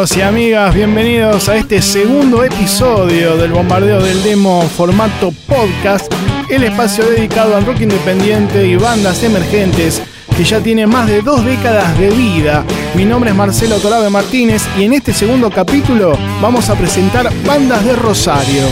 Amigos y amigas, bienvenidos a este segundo episodio del Bombardeo del Demo formato podcast, el espacio dedicado al rock independiente y bandas emergentes que ya tiene más de dos décadas de vida. Mi nombre es Marcelo Torabe Martínez y en este segundo capítulo vamos a presentar bandas de Rosario.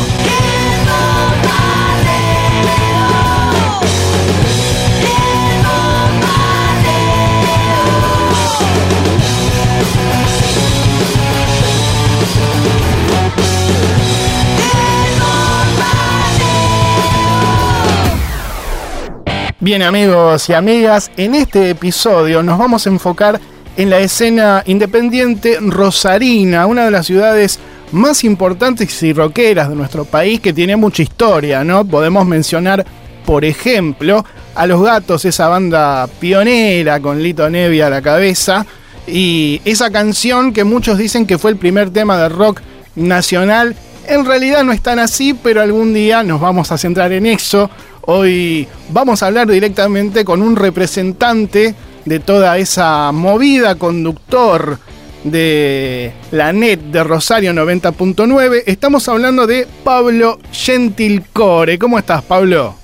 Bien amigos y amigas, en este episodio nos vamos a enfocar en la escena independiente rosarina, una de las ciudades más importantes y rockeras de nuestro país que tiene mucha historia, ¿no? Podemos mencionar, por ejemplo, a Los Gatos, esa banda pionera con Lito Nevia a la cabeza, y esa canción que muchos dicen que fue el primer tema de rock nacional. En realidad no es tan así, pero algún día nos vamos a centrar en eso. Hoy vamos a hablar directamente con un representante de toda esa movida, conductor de la net de Rosario 90.9. Estamos hablando de Pablo Gentilcore. ¿Cómo estás, Pablo?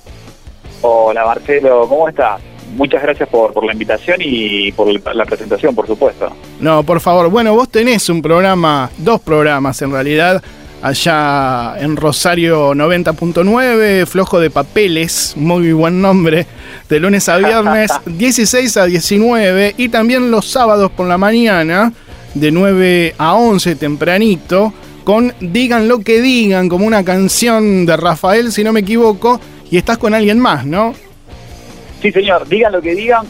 Hola, Marcelo, ¿cómo estás? Muchas gracias por, por la invitación y por la presentación, por supuesto. No, por favor. Bueno, vos tenés un programa, dos programas en realidad, allá en Rosario 90.9, Flojo de Papeles, muy buen nombre, de lunes a viernes 16 a 19 y también los sábados por la mañana de 9 a 11 tempranito con Digan lo que digan, como una canción de Rafael, si no me equivoco, y estás con alguien más, ¿no? Sí, señor, digan lo que digan,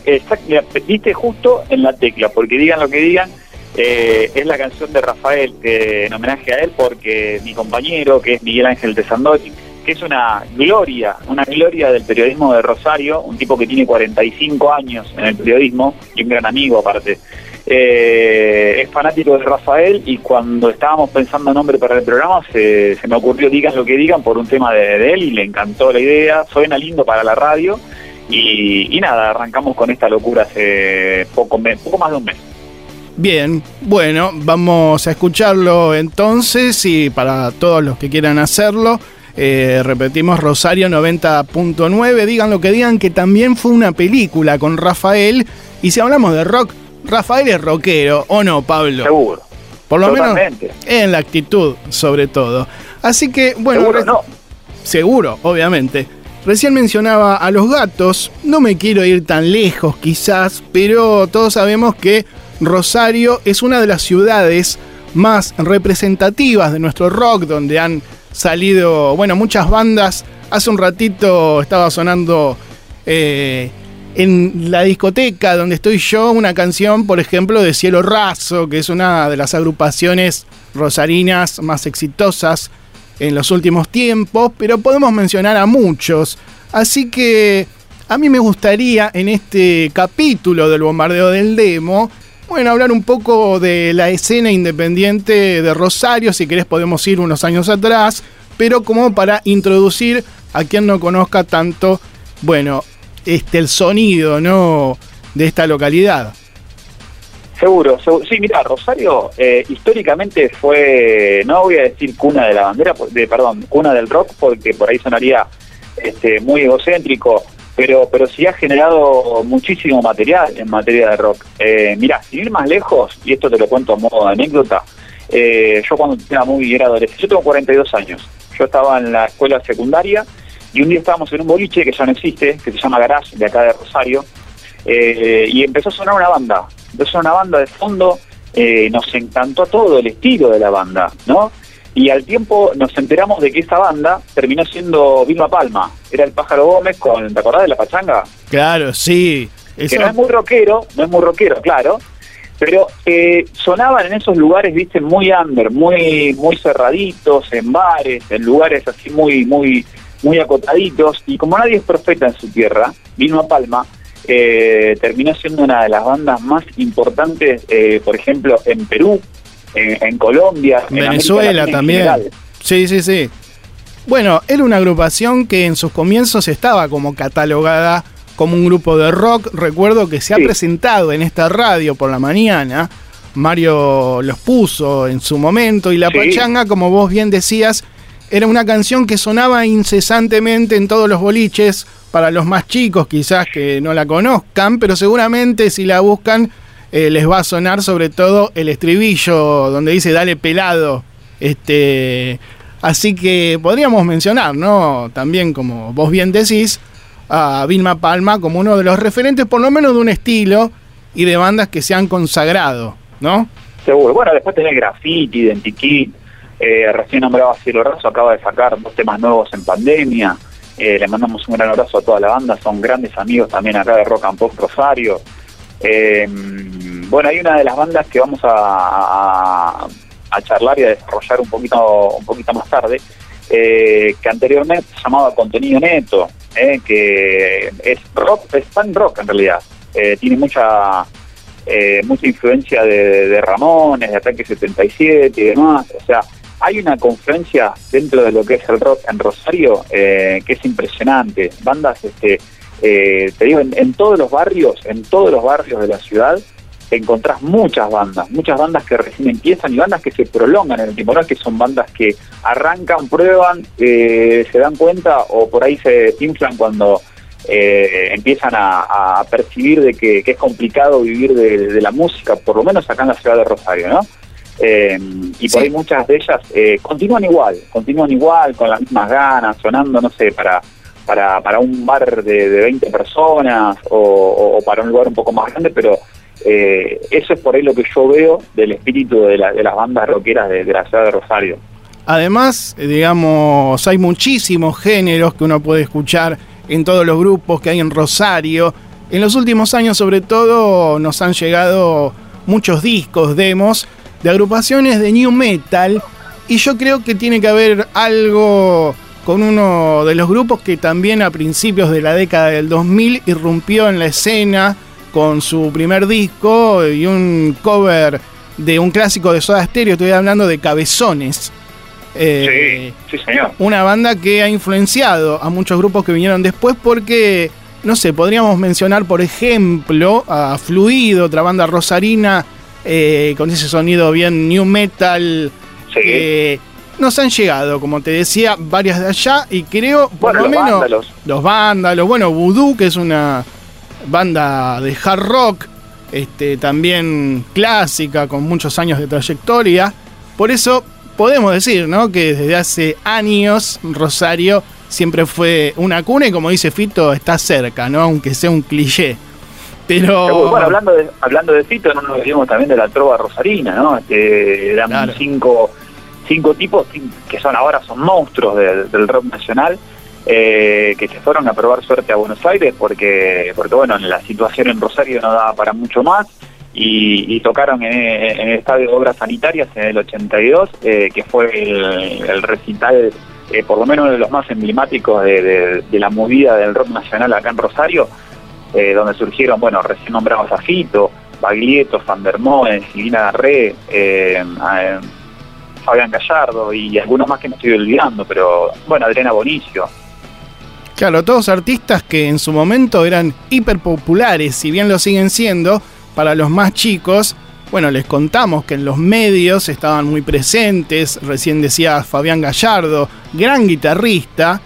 viste justo en la tecla, porque digan lo que digan eh, es la canción de Rafael, en homenaje a él, porque mi compañero, que es Miguel Ángel de Sandotti, que es una gloria, una gloria del periodismo de Rosario, un tipo que tiene 45 años en el periodismo y un gran amigo aparte. Eh, es fanático de Rafael y cuando estábamos pensando nombre para el programa se, me ocurrió digan lo que digan por un tema de, él y le encantó la idea, suena lindo para la radio y, nada, arrancamos con esta locura hace poco, poco más de un mes. Bien, bueno, vamos a escucharlo entonces y para todos los que quieran hacerlo, eh, repetimos Rosario 90.9, digan lo que digan que también fue una película con Rafael y si hablamos de rock, Rafael es rockero, ¿o no, Pablo? Seguro. Por lo menos en la actitud, sobre todo. Así que, bueno, seguro, no. seguro, obviamente. Recién mencionaba a los gatos, no me quiero ir tan lejos quizás, pero todos sabemos que Rosario es una de las ciudades más representativas de nuestro rock, donde han salido, bueno, muchas bandas. Hace un ratito estaba sonando eh, en la discoteca donde estoy yo una canción, por ejemplo, de Cielo Raso, que es una de las agrupaciones rosarinas más exitosas en los últimos tiempos, pero podemos mencionar a muchos. Así que a mí me gustaría en este capítulo del bombardeo del demo bueno, hablar un poco de la escena independiente de Rosario, si querés podemos ir unos años atrás, pero como para introducir a quien no conozca tanto, bueno, este el sonido, ¿no? de esta localidad. Seguro, sí, mira, Rosario eh, históricamente fue, no voy a decir cuna de la bandera, de, perdón, cuna del rock, porque por ahí sonaría este, muy egocéntrico, pero pero sí ha generado muchísimo material en materia de rock. Eh, mirá, sin ir más lejos, y esto te lo cuento a modo de anécdota, eh, yo cuando era muy era adolescente, yo tengo 42 años, yo estaba en la escuela secundaria y un día estábamos en un boliche que ya no existe, que se llama Garage, de acá de Rosario, eh, y empezó a sonar una banda, empezó a sonar una banda de fondo, eh, nos encantó todo el estilo de la banda, ¿no? Y al tiempo nos enteramos de que esa banda terminó siendo Vilma Palma. Era el Pájaro Gómez con, ¿te acordás de la pachanga? Claro, sí. Que no es muy rockero, no es muy rockero, claro. Pero eh, sonaban en esos lugares, viste, muy under, muy, muy cerraditos, en bares, en lugares así muy, muy, muy acotaditos. Y como nadie es profeta en su tierra, Vilma Palma eh, terminó siendo una de las bandas más importantes, eh, por ejemplo, en Perú, en, Colombia, Venezuela también. Sí, sí, sí. Bueno, era una agrupación que en sus comienzos estaba como catalogada como un grupo de rock. Recuerdo que se ha presentado en esta radio por la mañana Mario los puso en su momento y la pachanga, como vos bien decías, era una canción que sonaba incesantemente en todos los boliches para los más chicos quizás que no la conozcan, pero seguramente si la buscan eh, les va a sonar sobre todo el estribillo donde dice dale pelado. Este, así que podríamos mencionar, ¿no? También como vos bien decís, a Vilma Palma como uno de los referentes por lo menos de un estilo y de bandas que se han consagrado, ¿no? Seguro. Bueno, después tenés Graffiti, Identikit, eh, recién nombraba Cielo Razo, acaba de sacar dos temas nuevos en pandemia. Eh, le mandamos un gran abrazo a toda la banda, son grandes amigos también acá de Rock and Pop Rosario. Eh, bueno, hay una de las bandas que vamos a, charlar y a desarrollar un poquito, un poquito más tarde, eh, que anteriormente se llamaba Contenido Neto, que es rock, es fan rock en realidad. tiene mucha mucha influencia de, de, Ramones, de Ataque 77 y demás. O sea, hay una confluencia dentro de lo que es el rock en Rosario eh, que es impresionante. Bandas, este, eh, te digo, en, todos los barrios, en todos los barrios de la ciudad, encontrás muchas bandas, muchas bandas que recién empiezan y bandas que se prolongan en el tiempo, no es que son bandas que arrancan, prueban, eh, se dan cuenta o por ahí se desinflan cuando empiezan a, percibir de que, es complicado vivir de, la música, por lo menos acá en la ciudad de Rosario, ¿no? Eh, y por ahí muchas de ellas eh, continúan igual, continúan igual, con las mismas ganas, sonando, no sé, para para, para un bar de, de 20 personas o, para un lugar un poco más grande, pero eh, eso es por ahí lo que yo veo del espíritu de, la, de las bandas rockeras de, de, la ciudad de Rosario. Además, digamos, hay muchísimos géneros que uno puede escuchar en todos los grupos que hay en Rosario. En los últimos años, sobre todo, nos han llegado muchos discos, demos, de agrupaciones de new metal y yo creo que tiene que haber algo con uno de los grupos que también a principios de la década del 2000 irrumpió en la escena con su primer disco y un cover de un clásico de Soda Stereo, estoy hablando de Cabezones. Eh, sí, sí, señor. Una banda que ha influenciado a muchos grupos que vinieron después porque, no sé, podríamos mencionar, por ejemplo, a Fluido, otra banda rosarina eh, con ese sonido bien new metal. Nos han llegado, como te decía, varias de allá y creo, por lo menos, los vándalos, bueno, Voodoo, que es una banda de hard rock, este, también clásica, con muchos años de trayectoria. Por eso podemos decir, ¿no? Que desde hace años Rosario siempre fue una cuna y como dice Fito, está cerca, ¿no? Aunque sea un cliché. Pero... Bueno, hablando de, hablando de Fito, no nos olvidemos también de la trova rosarina, ¿no? Este, eran cinco, cinco tipos que son ahora son monstruos del rock nacional, eh, que se fueron a probar suerte a Buenos Aires porque, porque bueno, la situación en Rosario no daba para mucho más. Y, tocaron en, el Estadio de Obras Sanitarias en el 82, eh, que fue el, recital, eh, por lo menos uno de los más emblemáticos de, de la movida del rock nacional acá en Rosario, eh, donde surgieron, bueno, recién nombramos a Fito, Baglietto, Van Silvina Garré, eh, Fabián Gallardo y algunos más que me estoy olvidando, pero bueno, Adriana Bonicio. Claro, todos artistas que en su momento eran hiper populares, si bien lo siguen siendo, para los más chicos, bueno, les contamos que en los medios estaban muy presentes, recién decía Fabián Gallardo, gran guitarrista,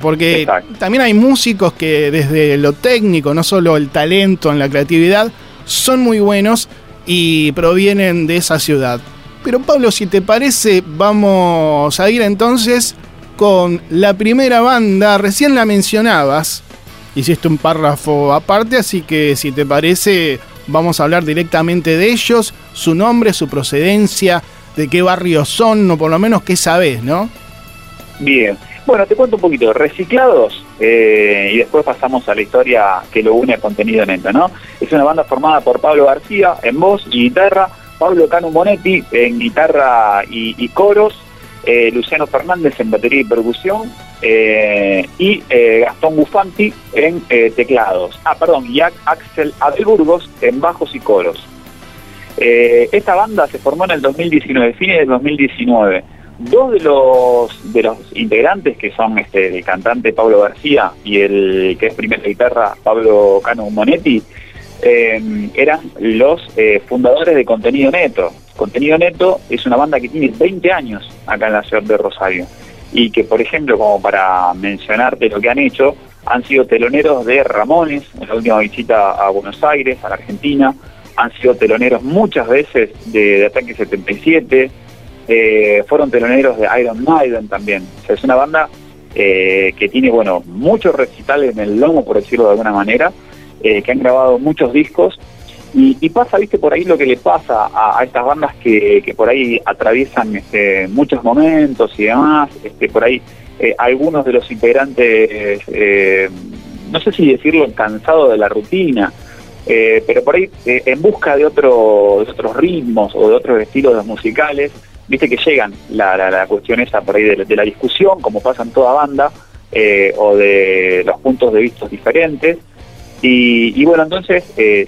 porque también hay músicos que desde lo técnico, no solo el talento en la creatividad, son muy buenos y provienen de esa ciudad. Pero Pablo, si te parece, vamos a ir entonces con la primera banda, recién la mencionabas, hiciste un párrafo aparte, así que si te parece, vamos a hablar directamente de ellos, su nombre, su procedencia, de qué barrio son, o por lo menos qué sabes, ¿no? Bien, bueno, te cuento un poquito. Reciclados, eh, y después pasamos a la historia que lo une a contenido neto, ¿no? Es una banda formada por Pablo García en voz y guitarra, Pablo Cano Monetti en guitarra y, coros, eh, Luciano Fernández en batería y percusión, eh, y Gastón Bufanti en teclados. Ah, perdón, y Axel Adelburgos en bajos y coros. esta banda se formó en el 2019, fines del 2019 Dos de los de los integrantes que son este el cantante Pablo García y el que es primera guitarra Pablo Cano Monetti eh, eran los eh, fundadores de Contenido Neto. Contenido Neto es una banda que tiene 20 años acá en la ciudad de Rosario y que, por ejemplo, como para mencionarte lo que han hecho, han sido teloneros de Ramones en la última visita a Buenos Aires, a la Argentina, han sido teloneros muchas veces de, Ataque 77, eh, fueron teloneros de Iron Maiden también. O sea, es una banda eh, que tiene, bueno, muchos recitales en el lomo, por decirlo de alguna manera, eh, que han grabado muchos discos. Y, pasa, viste, por ahí lo que le pasa a, estas bandas que, que, por ahí atraviesan este, muchos momentos y demás, este, por ahí algunos de los integrantes, no sé si decirlo, cansados de la rutina, eh, pero por ahí, eh, en busca de, otro, otros ritmos o de otros estilos musicales, viste que llegan la, la, cuestión esa por ahí de, la discusión, como pasa en toda banda, eh, o de los puntos de vista diferentes. Y, bueno, entonces,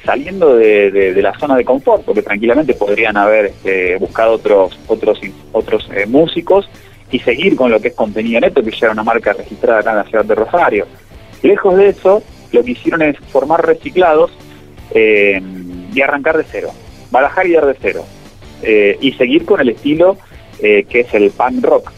saliendo de, la zona de confort, porque tranquilamente podrían haber este, buscado otros, otros, otros músicos y seguir con lo que es contenido neto, que ya era una marca registrada acá en la ciudad de Rosario. Lejos de eso, lo que hicieron es formar reciclados eh, y arrancar de cero, barajar y dar de cero, eh, y seguir con el estilo eh, que es el punk rock.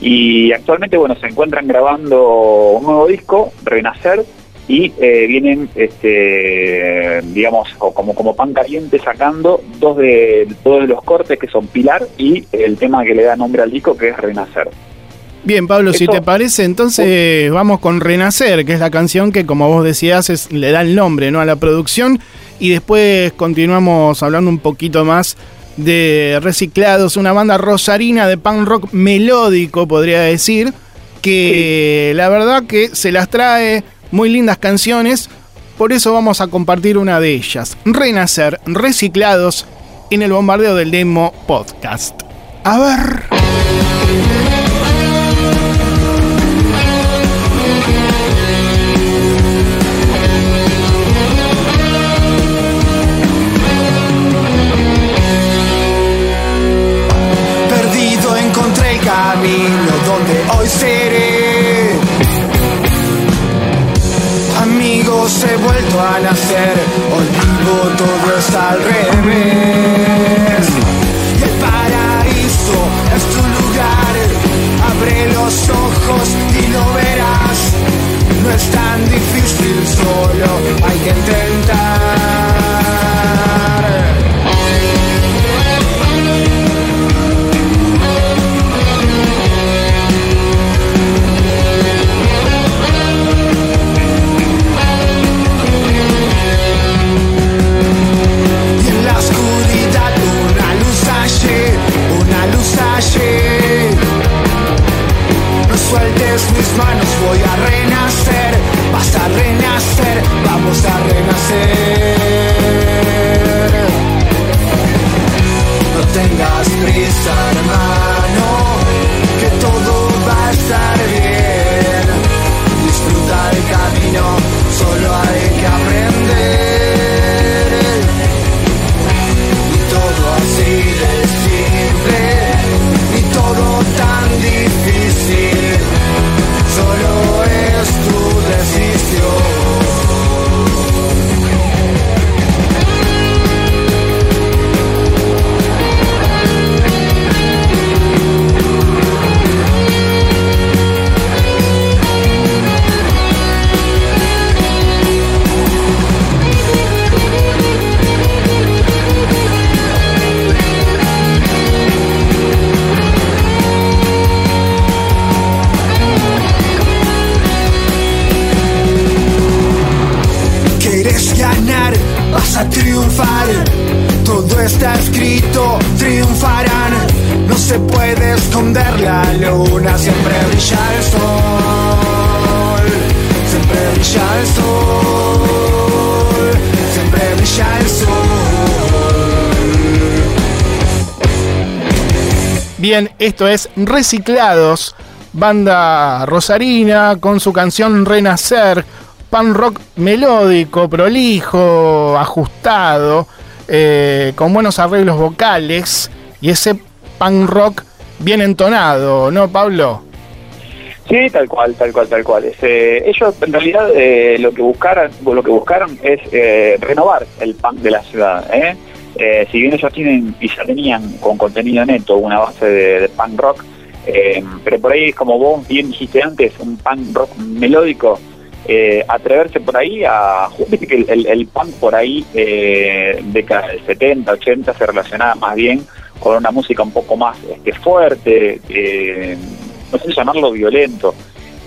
Y actualmente, bueno, se encuentran grabando un nuevo disco, Renacer, y vienen, este, digamos, como, como pan caliente sacando dos de, dos de los cortes que son Pilar y el tema que le da nombre al disco que es Renacer. Bien, Pablo, si te parece, entonces vamos con Renacer, que es la canción que, como vos decías, le da el nombre ¿no? a la producción. Y después continuamos hablando un poquito más de Reciclados, una banda rosarina de punk rock melódico, podría decir, que la verdad que se las trae muy lindas canciones. Por eso vamos a compartir una de ellas, Renacer, Reciclados, en el bombardeo del demo podcast. A ver. Vuelto a nacer, hoy vivo todo es al revés. el paraíso es tu lugar, abre los ojos y lo verás. No es tan difícil, solo hay que intentar. Bien, esto es Reciclados, banda rosarina con su canción Renacer pan rock melódico, prolijo, ajustado, eh, con buenos arreglos vocales y ese pan rock bien entonado, ¿no, Pablo? Sí, tal cual, tal cual, tal cual. Este, ellos en realidad eh, lo que buscaron, lo que buscaron es eh, renovar el punk de la ciudad. ¿Eh? si bien ellos tienen y ya tenían con contenido neto una base de, punk rock, pero por ahí, como vos bien dijiste antes, un punk rock melódico, atreverse por ahí a... Que el, punk por ahí, década del 70, 80, se relacionaba más bien con una música un poco más este, fuerte, no sé llamarlo violento,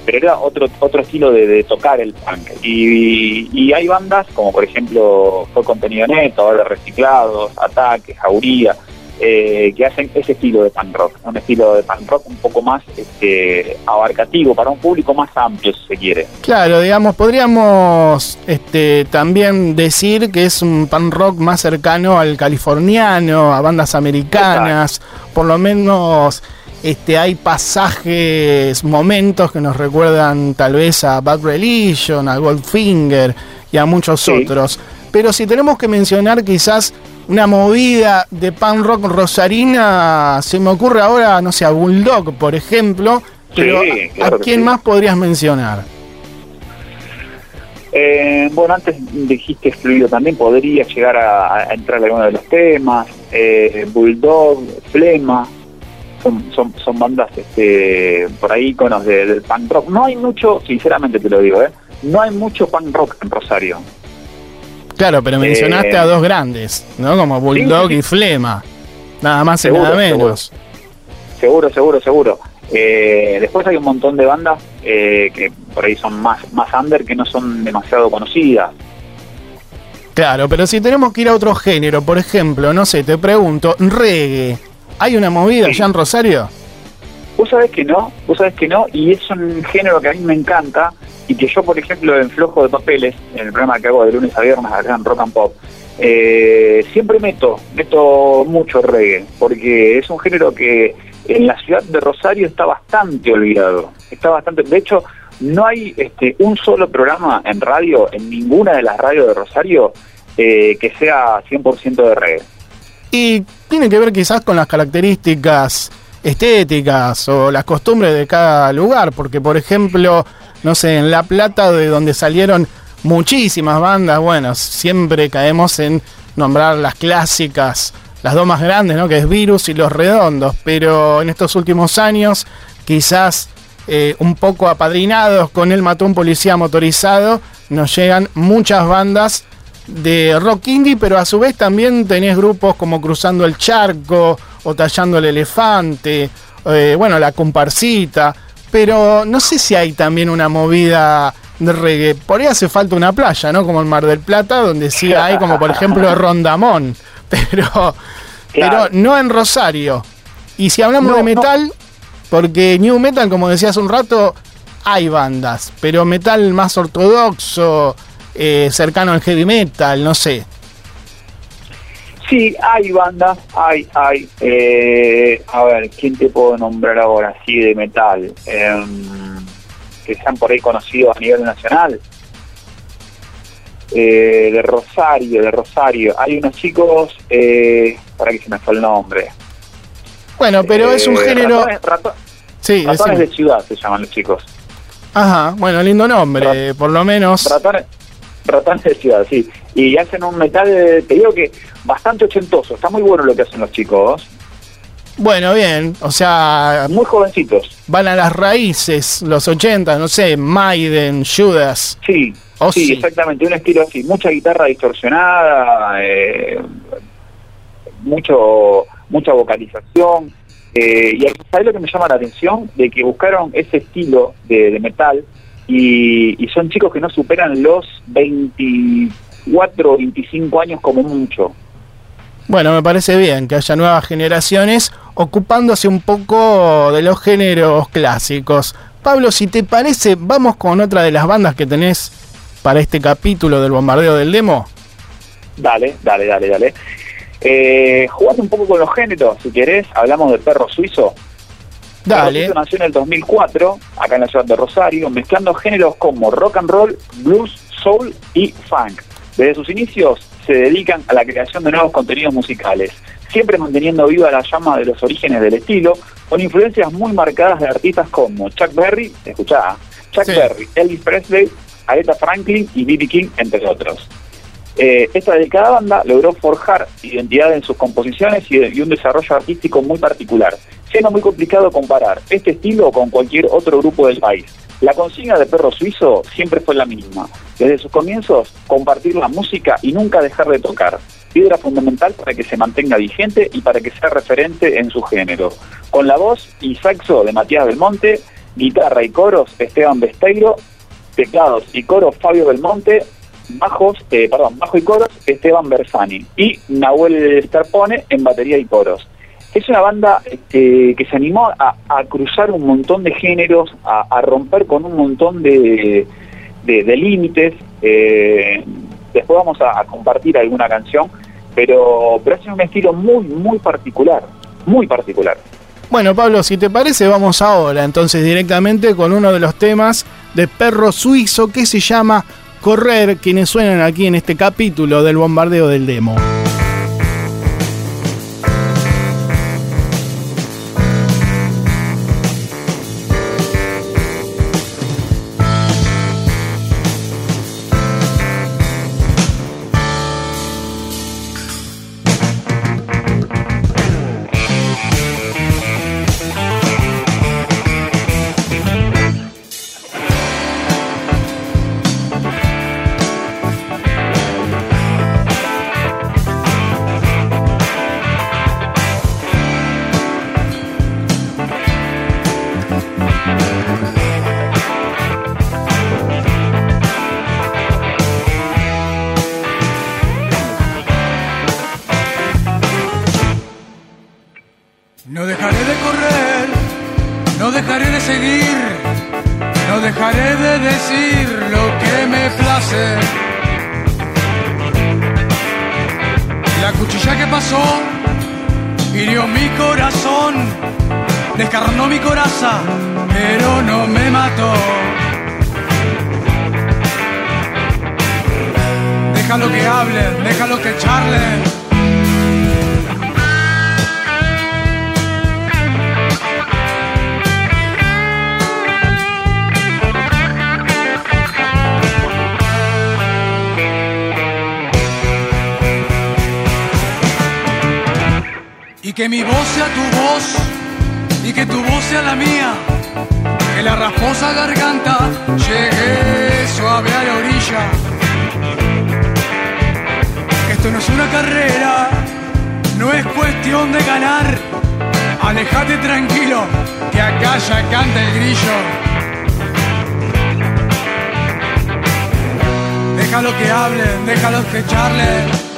pero era otro otro estilo de, tocar el punk. Y, hay bandas como por ejemplo Fue Contenido Neto, ahora Reciclados, Ataque, Jauría, eh, que hacen ese estilo de punk rock, un estilo de punk rock un poco más este, abarcativo, para un público más amplio si se quiere. Claro, digamos, podríamos este, también decir que es un punk rock más cercano al californiano, a bandas americanas, por lo menos este, hay pasajes, momentos que nos recuerdan tal vez a Bad Religion, a Goldfinger y a muchos otros. Pero si tenemos que mencionar quizás una movida de punk rock rosarina, se me ocurre ahora, no sé, a Bulldog, por ejemplo. Pero ¿a, quién más podrías mencionar? Eh, bueno, antes dijiste excluido también, podría llegar a, entrar en alguno de los temas. Eh, Bulldog, Flema, son, son, bandas este, por ahí iconos del punk rock. No hay mucho, sinceramente te lo digo, ¿eh? no hay mucho punk rock en Rosario. Claro, pero mencionaste a eh, dos grandes, ¿no? Como Bulldog y Flema. Nada más y nada menos. Seguro, seguro, seguro. Eh, después hay un montón de bandas eh, que por ahí son más, más under que no son demasiado conocidas. Claro, pero si tenemos que ir a otro género, por ejemplo, no sé, te pregunto, reggae. ¿Hay una movida allá en Rosario? Vos sabés que no, vos sabés que no, y es un género que a mí me encanta y que yo, por ejemplo, en Flojo de Papeles, en el programa que hago de lunes a viernes acá en Rock and Pop, eh, siempre meto, meto mucho reggae, porque es un género que en la ciudad de Rosario está bastante olvidado, está bastante, de hecho, no hay este, un solo programa en radio, en ninguna de las radios de Rosario, eh, que sea 100% de reggae. Y tiene que ver quizás con las características estéticas o las costumbres de cada lugar, porque por ejemplo, no sé, en La Plata, de donde salieron muchísimas bandas, bueno, siempre caemos en nombrar las clásicas, las dos más grandes, ¿no? Que es Virus y Los Redondos, pero en estos últimos años, quizás eh, un poco apadrinados con el matón policía motorizado, nos llegan muchas bandas de rock indie, pero a su vez también tenés grupos como Cruzando el Charco o Tallando el Elefante, eh, bueno, La Comparsita, pero no sé si hay también una movida de reggae. Por ahí hace falta una playa, ¿no? Como el Mar del Plata, donde sí hay como por ejemplo Rondamón, pero, pero no en Rosario. Y si hablamos de metal, porque New Metal, como decía hace un rato, hay bandas, pero metal más ortodoxo, eh, cercano al heavy metal, no sé. Sí, hay bandas, hay, hay. Eh, a ver, ¿quién te puedo nombrar ahora así de metal? Em, que sean por ahí conocidos a nivel nacional. Eh, de Rosario, de Rosario. Hay unos chicos, para que se me fue el nombre. Bueno, pero es un género... sí, ratones de ciudad se llaman los chicos. Ajá, bueno, lindo nombre, por lo menos. Ratones, Ratones de ciudad, sí. Y hacen un metal, te digo que bastante ochentoso. Está muy bueno lo que hacen los chicos. Bueno, bien, o sea... Muy jovencitos. Van a las raíces, los 80, no sé, Maiden, Judas. Sí, sí, exactamente, un estilo así. Mucha guitarra distorsionada, eh, mucho mucha vocalización. Eh, y ¿sabes lo que me llama la atención? De que buscaron ese estilo de metal y, son chicos que no superan los 24 o 25 años como mucho. Bueno, me parece bien que haya nuevas generaciones ocupándose un poco de los géneros clásicos. Pablo, si te parece, vamos con otra de las bandas que tenés para este capítulo del bombardeo del demo. Dale, dale, dale, dale. Eh, un poco con los géneros, si querés. Hablamos de perro suizo. Dale. nació en el 2004, acá en la ciudad de Rosario, mezclando géneros como rock and roll, blues, soul y funk. Desde sus inicios se dedican a la creación de nuevos contenidos musicales, siempre manteniendo viva la llama de los orígenes del estilo, con influencias muy marcadas de artistas como Chuck Berry, escuchá, Chuck Berry, Elvis Presley, Aretha Franklin y B.B. King, entre otros. Eh, esta delicada banda logró forjar identidad en sus composiciones y, un desarrollo artístico muy particular, siendo muy complicado comparar este estilo con cualquier otro grupo del país. La consigna de Perro Suizo siempre fue la misma. Desde sus comienzos, compartir la música y nunca dejar de tocar. Piedra fundamental para que se mantenga vigente y para que sea referente en su género. Con la voz y saxo de Matías Belmonte, guitarra y coros Esteban Besteiro, teclados y coros Fabio Belmonte, bajos, eh, perdón, bajo y coros Esteban Bersani y Nahuel Starpone en batería y coros. Es una banda este, que se animó a, cruzar un montón de géneros, a, romper con un montón de, límites. Eh, después vamos a, compartir alguna canción, pero, pero es un estilo muy, muy particular, muy particular. Bueno, Pablo, si te parece, vamos ahora entonces directamente con uno de los temas de Perro Suizo que se llama Correr, quienes suenan aquí en este capítulo del bombardeo del demo. Que mi voz sea tu voz y que tu voz sea la mía. Que la rasposa garganta llegue suave a la orilla. Esto no es una carrera, no es cuestión de ganar. Alejate tranquilo, que acá ya canta el grillo. Déjalo que hablen, déjalo que charlen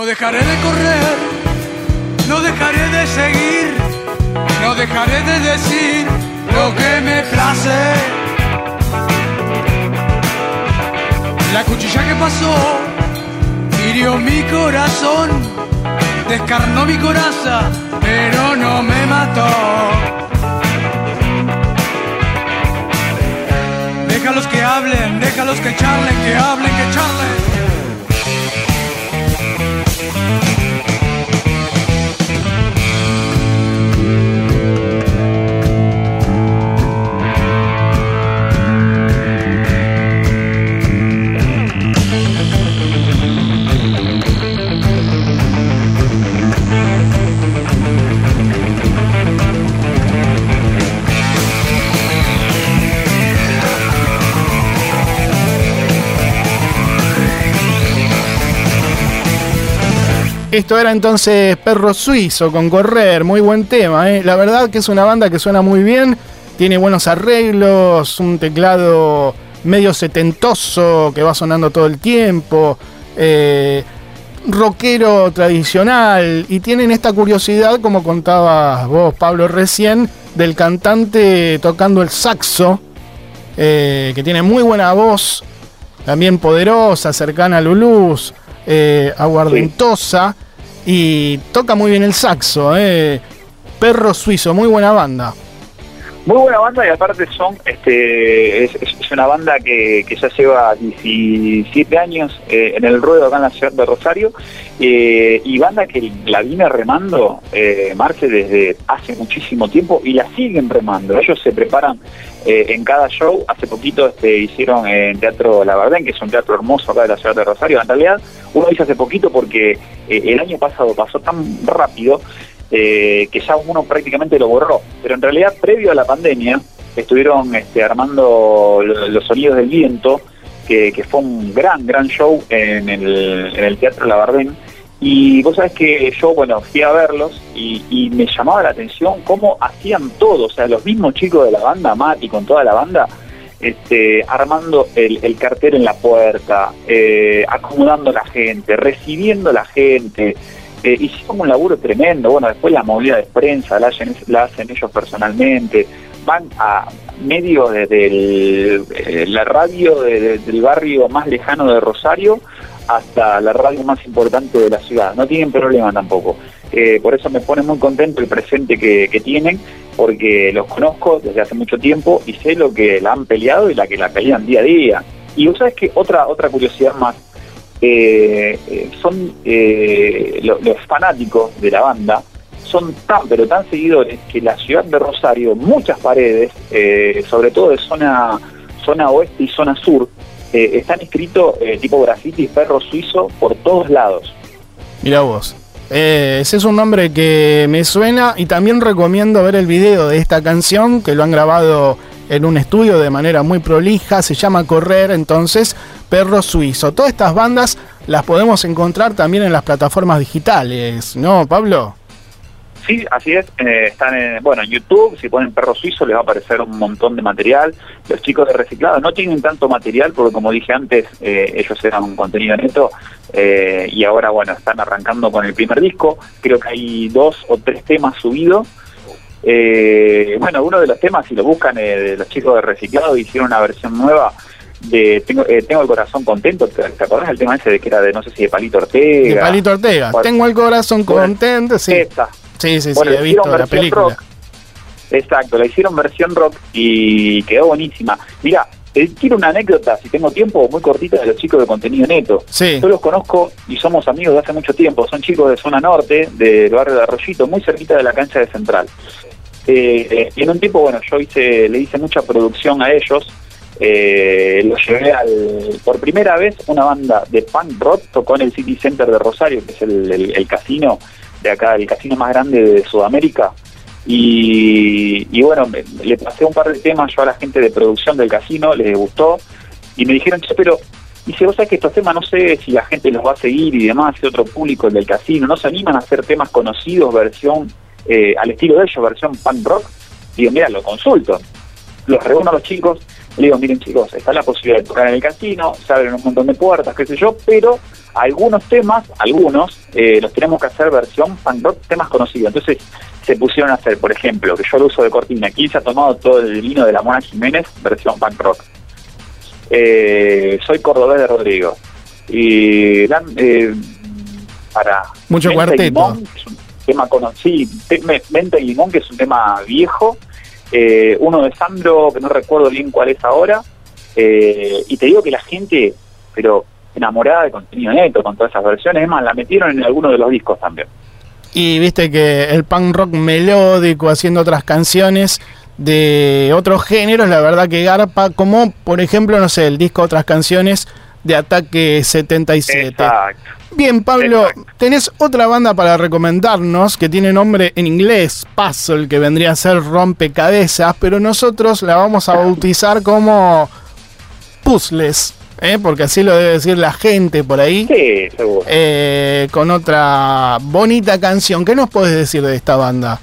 No dejaré de correr, no dejaré de seguir, no dejaré de decir lo que me place. La cuchilla que pasó hirió mi corazón, descarnó mi coraza, pero no me mató. Déjalos que hablen, déjalos que charlen, que hablen, que charlen. Esto era entonces Perro Suizo con Correr, muy buen tema. ¿eh? La verdad que es una banda que suena muy bien, tiene buenos arreglos, un teclado medio setentoso que va sonando todo el tiempo. eh, rockero tradicional y tienen esta curiosidad, como contabas vos, Pablo, recién, del cantante tocando el saxo, eh, que tiene muy buena voz, también poderosa, cercana a Luluz, eh, aguardentosa, y toca muy bien el saxo, eh. Perro Suizo, muy buena banda. Muy buena banda y aparte son, este, es, una banda que, ya lleva 17 años eh, en el ruedo acá en la ciudad de Rosario eh, y banda que la viene remando eh, Marce desde hace muchísimo tiempo y la siguen remando. Ellos se preparan eh, en cada show. Hace poquito este, hicieron en Teatro La Verdén, que es un teatro hermoso acá de la ciudad de Rosario. En realidad, uno dice hace poquito porque el año pasado pasó tan rápido eh, que ya uno prácticamente lo borró. Pero en realidad, previo a la pandemia, estuvieron este, armando los sonidos del viento, que, fue un gran, gran show en el, en el Teatro Labardén. Y vos sabés que yo, bueno, fui a verlos y, me llamaba la atención cómo hacían todo, o sea, los mismos chicos de la banda, Mati con toda la banda, este, armando el, el cartel en la puerta, eh, acomodando a la gente, recibiendo a la gente, eh, hicimos un laburo tremendo, bueno, después la movida de prensa la hacen, ellos personalmente, van a medio desde eh, la radio del barrio más lejano de Rosario hasta la radio más importante de la ciudad, no tienen problema tampoco. Eh, por eso me pone muy contento el presente que, que, tienen, porque los conozco desde hace mucho tiempo y sé lo que la han peleado y la que la pelean día a día. Y vos sabes que otra, otra curiosidad más, eh, eh, son eh, los fanáticos de la banda son tan pero tan seguidores que la ciudad de Rosario, muchas paredes, sobre todo de zona zona oeste y zona sur, están escritos tipo graffiti perro suizo por todos lados. Mira vos. ese es un nombre que me suena y también recomiendo ver el video de esta canción que lo han grabado en un estudio de manera muy prolija, se llama Correr, entonces Perro Suizo. Todas estas bandas las podemos encontrar también en las plataformas digitales, ¿no, Pablo? Sí, así es. Eh, están en, bueno, en YouTube, si ponen Perro Suizo les va a aparecer un montón de material. Los chicos de Reciclado no tienen tanto material porque, como dije antes, eh, ellos eran un contenido neto eh, y ahora, bueno, están arrancando con el primer disco. Creo que hay dos o tres temas subidos eh, bueno, uno de los temas, si lo buscan, eh, los chicos de Reciclado hicieron una versión nueva de Tengo, eh, tengo el corazón contento. ¿Te, acordás del tema ese de que era de, no sé si de Palito Ortega? De Palito Ortega. tengo el corazón contento, sí. Sí, sí, sí, he visto la película. Exacto, la hicieron versión rock y quedó buenísima. Mira, quiero una anécdota, si tengo tiempo, muy cortita de los chicos de contenido neto. Sí. Yo los conozco y somos amigos de hace mucho tiempo. Son chicos de zona norte, del barrio de Arroyito, muy cerquita de la cancha de Central. Eh, y en un tiempo, bueno, yo hice, le hice mucha producción a ellos. Eh, lo llevé al, por primera vez una banda de punk rock tocó en el City Center de Rosario, que es el, casino de acá, el casino más grande de Sudamérica. Y, bueno, le pasé un par de temas yo a la gente de producción del casino, les gustó, y me dijeron, che, pero dice, vos sabés que estos temas no sé si la gente los va a seguir y demás, si otro público, el del casino, no se animan a hacer temas conocidos, versión eh, al estilo de ellos, versión punk rock, digo, mira, lo consulto. Los reúno a los chicos, le digo, miren chicos, está la posibilidad de tocar en el casino, se abren un montón de puertas, qué sé yo, pero algunos temas, algunos, eh, los tenemos que hacer versión punk rock, temas conocidos. Entonces se pusieron a hacer, por ejemplo, que yo lo uso de cortina, aquí se ha tomado todo el vino de la Mona Jiménez, versión punk rock. Eh, soy cordobés de Rodrigo. Y para... Mucho cuarteto tema conocido, Venta y Limón, que es un tema viejo, eh, uno de Sandro, que no recuerdo bien cuál es ahora, eh, y te digo que la gente, pero enamorada de contenido neto con todas esas versiones, es más, la metieron en alguno de los discos también. Y viste que el punk rock melódico haciendo otras canciones de otros géneros, la verdad que garpa, como por ejemplo, no sé, el disco Otras canciones de Ataque 77. Exacto. Bien, Pablo, tenés otra banda para recomendarnos que tiene nombre en inglés, Puzzle, que vendría a ser rompecabezas, pero nosotros la vamos a bautizar como Puzzles. ¿eh? porque así lo debe decir la gente por ahí. Sí, seguro. Eh, con otra bonita canción. ¿Qué nos puedes decir de esta banda?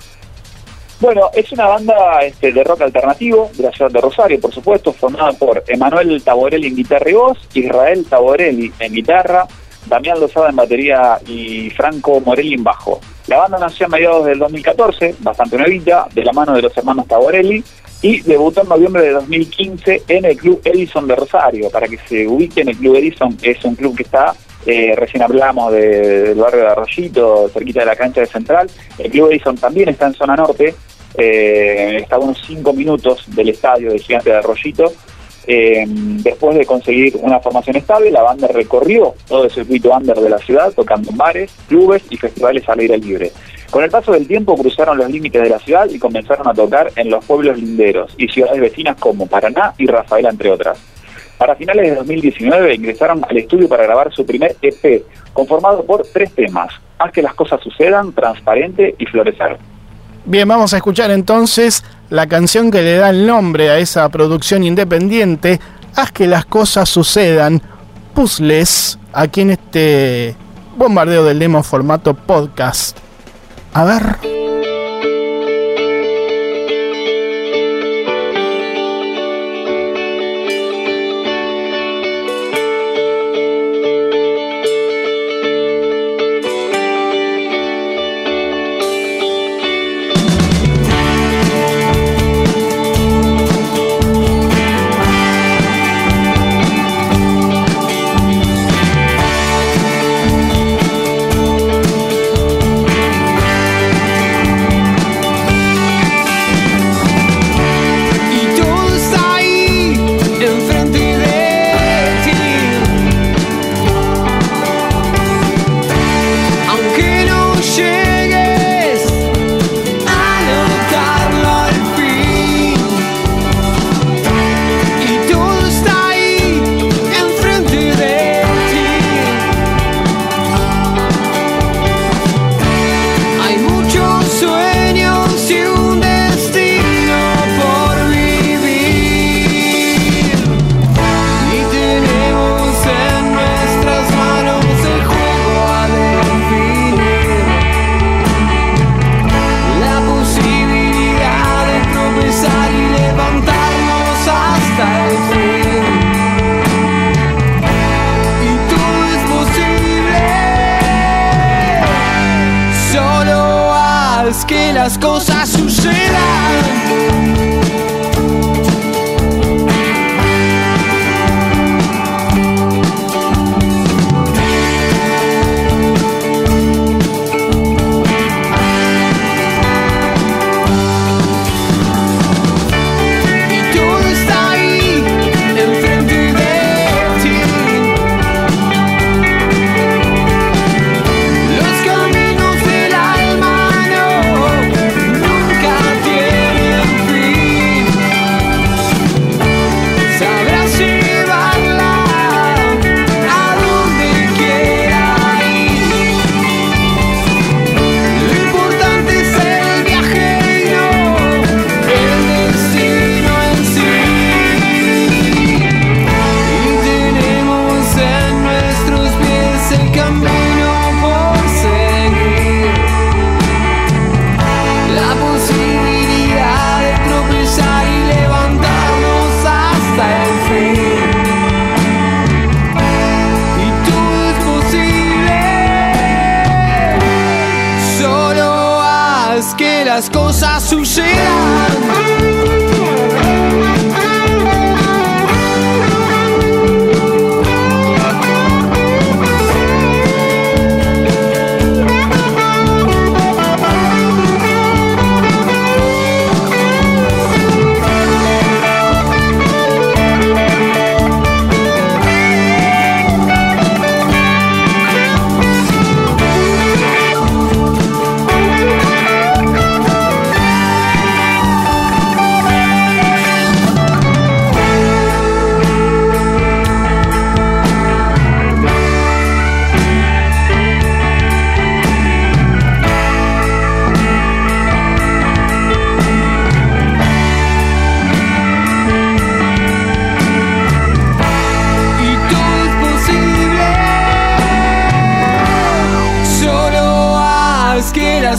Bueno, es una banda este, de rock alternativo de la ciudad de Rosario, por supuesto, formada por Emanuel Taborelli en guitarra y voz, Israel Taborelli en guitarra, Damián Lozada en batería y Franco Morelli en bajo. La banda nació a mediados del 2014, bastante nuevita, de la mano de los hermanos Taborelli, y debutó en noviembre de 2015 en el Club Edison de Rosario. Para que se ubiquen, el Club Edison es un club que está, eh, recién hablamos del barrio de Arroyito, cerquita de la cancha de Central. El Club Edison también está en zona norte, eh, está a unos 5 minutos del estadio de Gigante de Arroyito. Eh, después de conseguir una formación estable, la banda recorrió todo el circuito under de la ciudad, tocando en bares, clubes y festivales al aire libre. Con el paso del tiempo cruzaron los límites de la ciudad y comenzaron a tocar en los pueblos linderos y ciudades vecinas como Paraná y Rafaela, entre otras. Para finales de 2019 ingresaron al estudio para grabar su primer EP, conformado por tres temas, Haz que las cosas sucedan, Transparente y Florecer. Bien, vamos a escuchar entonces la canción que le da el nombre a esa producción independiente, Haz que las cosas sucedan, Puzzles, aquí en este bombardeo del demo formato podcast. A ver.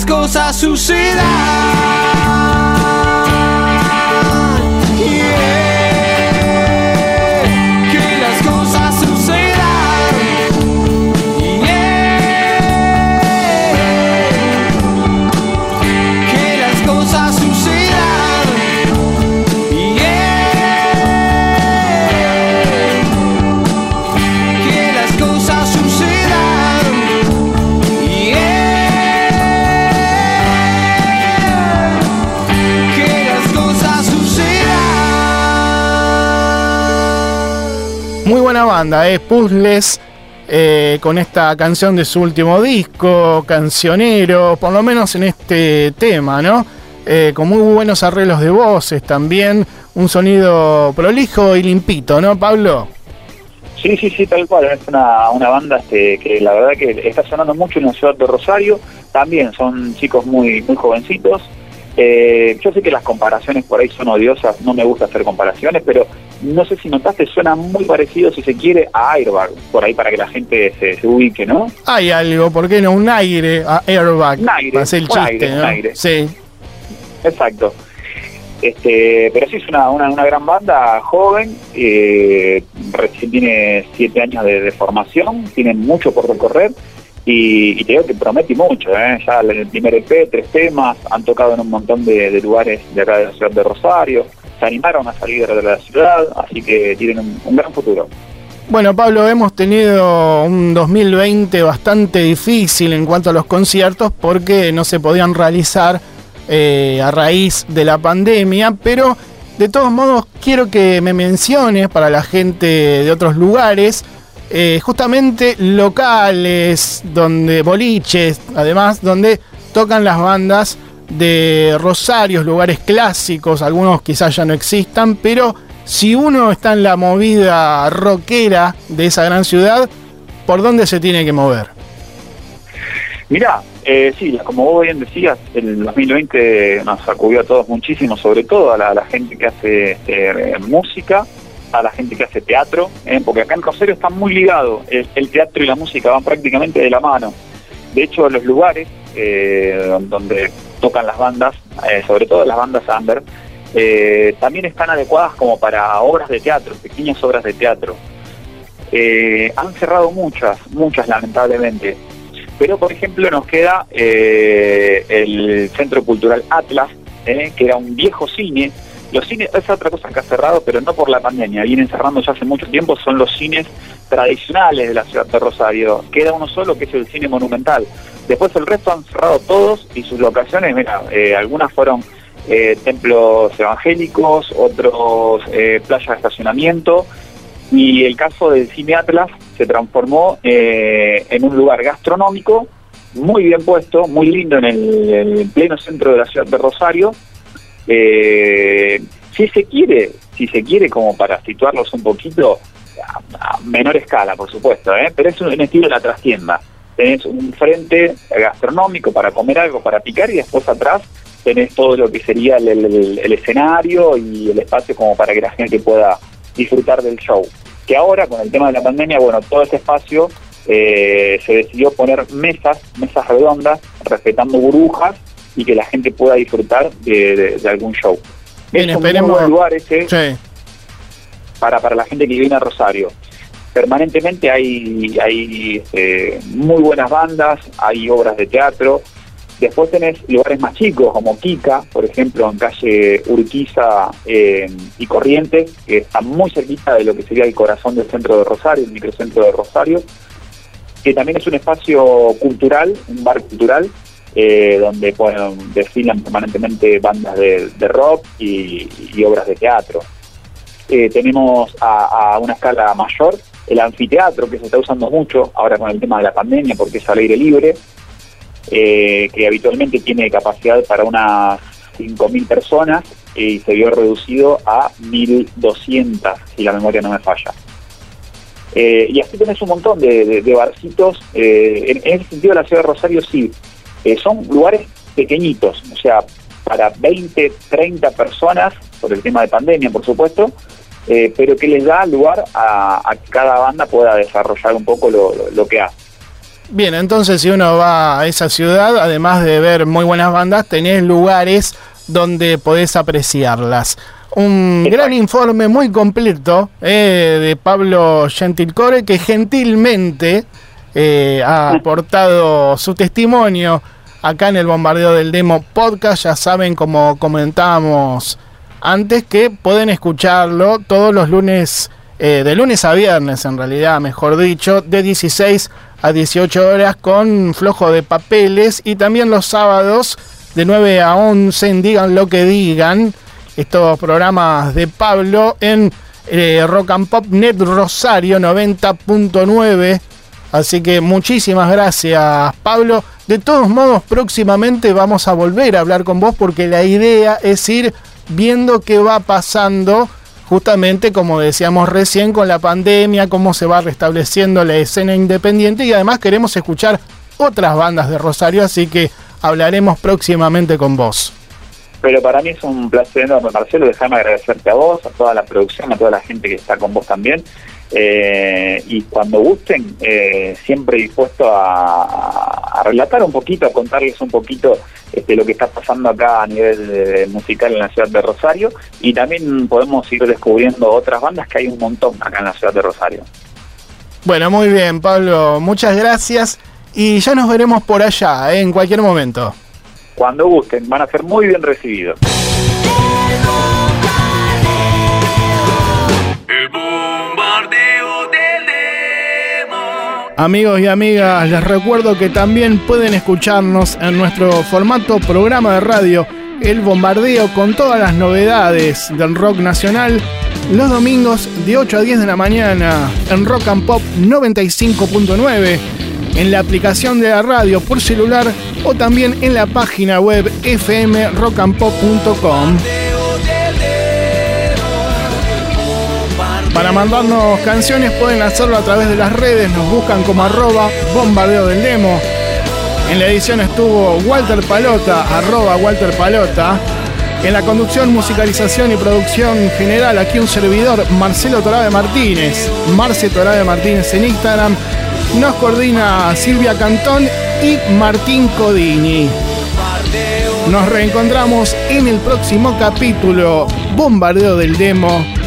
Y banda, ¿eh? Puzzles. Eh, con esta canción de su último disco, cancionero, por lo menos en este tema, ¿no? Eh, con muy buenos arreglos de voces también, un sonido prolijo y limpito, ¿no, Pablo? Sí, sí, sí, tal cual. Es una, una banda este, que la verdad que está sonando mucho en la ciudad de Rosario. También son chicos muy, muy jovencitos. Eh, yo sé que las comparaciones por ahí son odiosas, no me gusta hacer comparaciones, pero no sé si notaste, suena muy parecido, si se quiere, a Airbag, por ahí para que la gente se, ubique, ¿no? Hay algo, ¿por qué no? Un aire a Airbag. Un aire, el chiste, un aire. Sí. Exacto. Este, pero sí es una, una, gran banda joven, eh, recién tiene siete años de, formación, tienen mucho por recorrer y, te digo que promete mucho, ¿eh? ya en el primer EP, tres temas, han tocado en un montón de, lugares de acá de la ciudad de Rosario, se animaron a salir de la ciudad, así que tienen un, un gran futuro. Bueno, Pablo, hemos tenido un 2020 bastante difícil en cuanto a los conciertos porque no se podían realizar eh, a raíz de la pandemia, pero de todos modos quiero que me menciones para la gente de otros lugares, eh, justamente locales, donde boliches, además, donde tocan las bandas de Rosarios, lugares clásicos, algunos quizás ya no existan, pero si uno está en la movida rockera de esa gran ciudad, ¿por dónde se tiene que mover? Mirá, eh, sí, como vos bien decías, el 2020 nos sacudió a todos muchísimo, sobre todo a la, gente que hace este, música, a la gente que hace teatro, ¿eh? porque acá en Rosario está muy ligado, el, teatro y la música van prácticamente de la mano. De hecho, los lugares eh, donde tocan las bandas, sobre todo las bandas under, también están adecuadas como para obras de teatro, pequeñas obras de teatro. han cerrado muchas, muchas lamentablemente. Pero, por ejemplo, nos queda eh, el Centro Cultural Atlas, eh, que era un viejo cine. Los cines, es otra cosa que ha cerrado, pero no por la pandemia, vienen cerrando ya hace mucho tiempo, son los cines tradicionales de la ciudad de Rosario. Queda uno solo, que es el cine monumental. Después el resto han cerrado todos y sus locaciones, mira, eh, algunas fueron templos evangélicos, otros playas de estacionamiento, y el caso del Cine Atlas se transformó eh, en un lugar gastronómico muy bien puesto, muy lindo en el, pleno centro de la ciudad de Rosario. Eh, si se quiere, si se quiere como para situarlos un poquito, a, menor escala por supuesto, ¿eh? pero es un, estilo de la trastienda. Tenés un frente gastronómico para comer algo, para picar y después atrás tenés todo lo que sería el escenario y el espacio como para que la gente pueda disfrutar del show. Que ahora, con el tema de la pandemia, bueno, todo ese espacio eh, se decidió poner mesas, mesas redondas, respetando burbujas y que la gente pueda disfrutar de, algún show. Bien, es esperemos. Un buen lugar ese para, para la gente que viene a Rosario. Permanentemente hay, hay eh, muy buenas bandas, hay obras de teatro, Después tenés lugares más chicos, como Kika, por ejemplo, en calle Urquiza eh, y Corrientes, que está muy cerquita de lo que sería el corazón del centro de Rosario, el microcentro de Rosario, que también es un espacio cultural, un bar cultural, eh, donde desfilan permanentemente bandas de, rock y, obras de teatro. Eh, tenemos a, una escala mayor el anfiteatro, que se está usando mucho ahora con el tema de la pandemia, porque es al aire libre, eh, que habitualmente tiene capacidad para unas 5.000 personas y se vio reducido a 1.200, si la memoria no me falla. Eh, y así tenés un montón de, barcitos. Eh, en, ese sentido, la ciudad de Rosario sí, son lugares pequeñitos, o sea, para 20, 30 personas, por el tema de pandemia, por supuesto, pero que les da lugar a, que cada banda pueda desarrollar un poco lo que hace. Bien, entonces si uno va a esa ciudad, además de ver muy buenas bandas, tenés lugares donde podés apreciarlas. Un gran informe muy completo eh, de Pablo Gentilcore que gentilmente eh, ha aportado su testimonio acá en el Bombardeo del Demo Podcast. Ya saben, como comentábamos antes, que pueden escucharlo todos los lunes, eh, de lunes a viernes en realidad, mejor dicho, de 16 a 18 horas con flojo de papeles y también los sábados de 9 a 11 en Digan lo que digan, estos programas de Pablo en eh, Rock and Pop Net Rosario 90.9. Así que muchísimas gracias, Pablo. De todos modos, próximamente vamos a volver a hablar con vos porque la idea es ir viendo qué va pasando, justamente como decíamos recién, con la pandemia, cómo se va restableciendo la escena independiente y además queremos escuchar otras bandas de Rosario, así que hablaremos próximamente con vos. Pero para mí es un placer enorme, Marcelo, déjame agradecerte a vos, a toda la producción, a toda la gente que está con vos también. Eh, y cuando gusten, eh, siempre dispuesto a, relatar un poquito, a contarles un poquito este, lo que está pasando acá a nivel musical en la ciudad de Rosario y también podemos ir descubriendo otras bandas que hay un montón acá en la ciudad de Rosario. Bueno, muy bien, Pablo, muchas gracias y ya nos veremos por allá, ¿eh? en cualquier momento. Cuando gusten, van a ser muy bien recibidos. Amigos y amigas, les recuerdo que también pueden escucharnos en nuestro formato programa de radio, El Bombardeo, con todas las novedades del rock nacional, los domingos de 8 a 10 de la mañana en Rock and Pop 95.9, en la aplicación de la radio por celular o también en la página web fmrockandpop.com. Para mandarnos canciones pueden hacerlo a través de las redes, nos buscan como arroba bombardeo del demo. En la edición estuvo Walter Palota, arroba Walter Palota. En la conducción, musicalización y producción general, aquí un servidor, Marcelo Torabe Martínez. Marce Torabe Martínez en Instagram. Nos coordina Silvia Cantón y Martín Codini. Nos reencontramos en el próximo capítulo, Bombardeo del Demo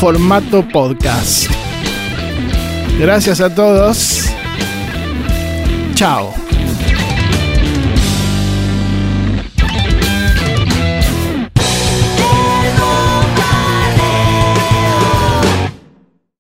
formato podcast. Gracias a todos. Chao.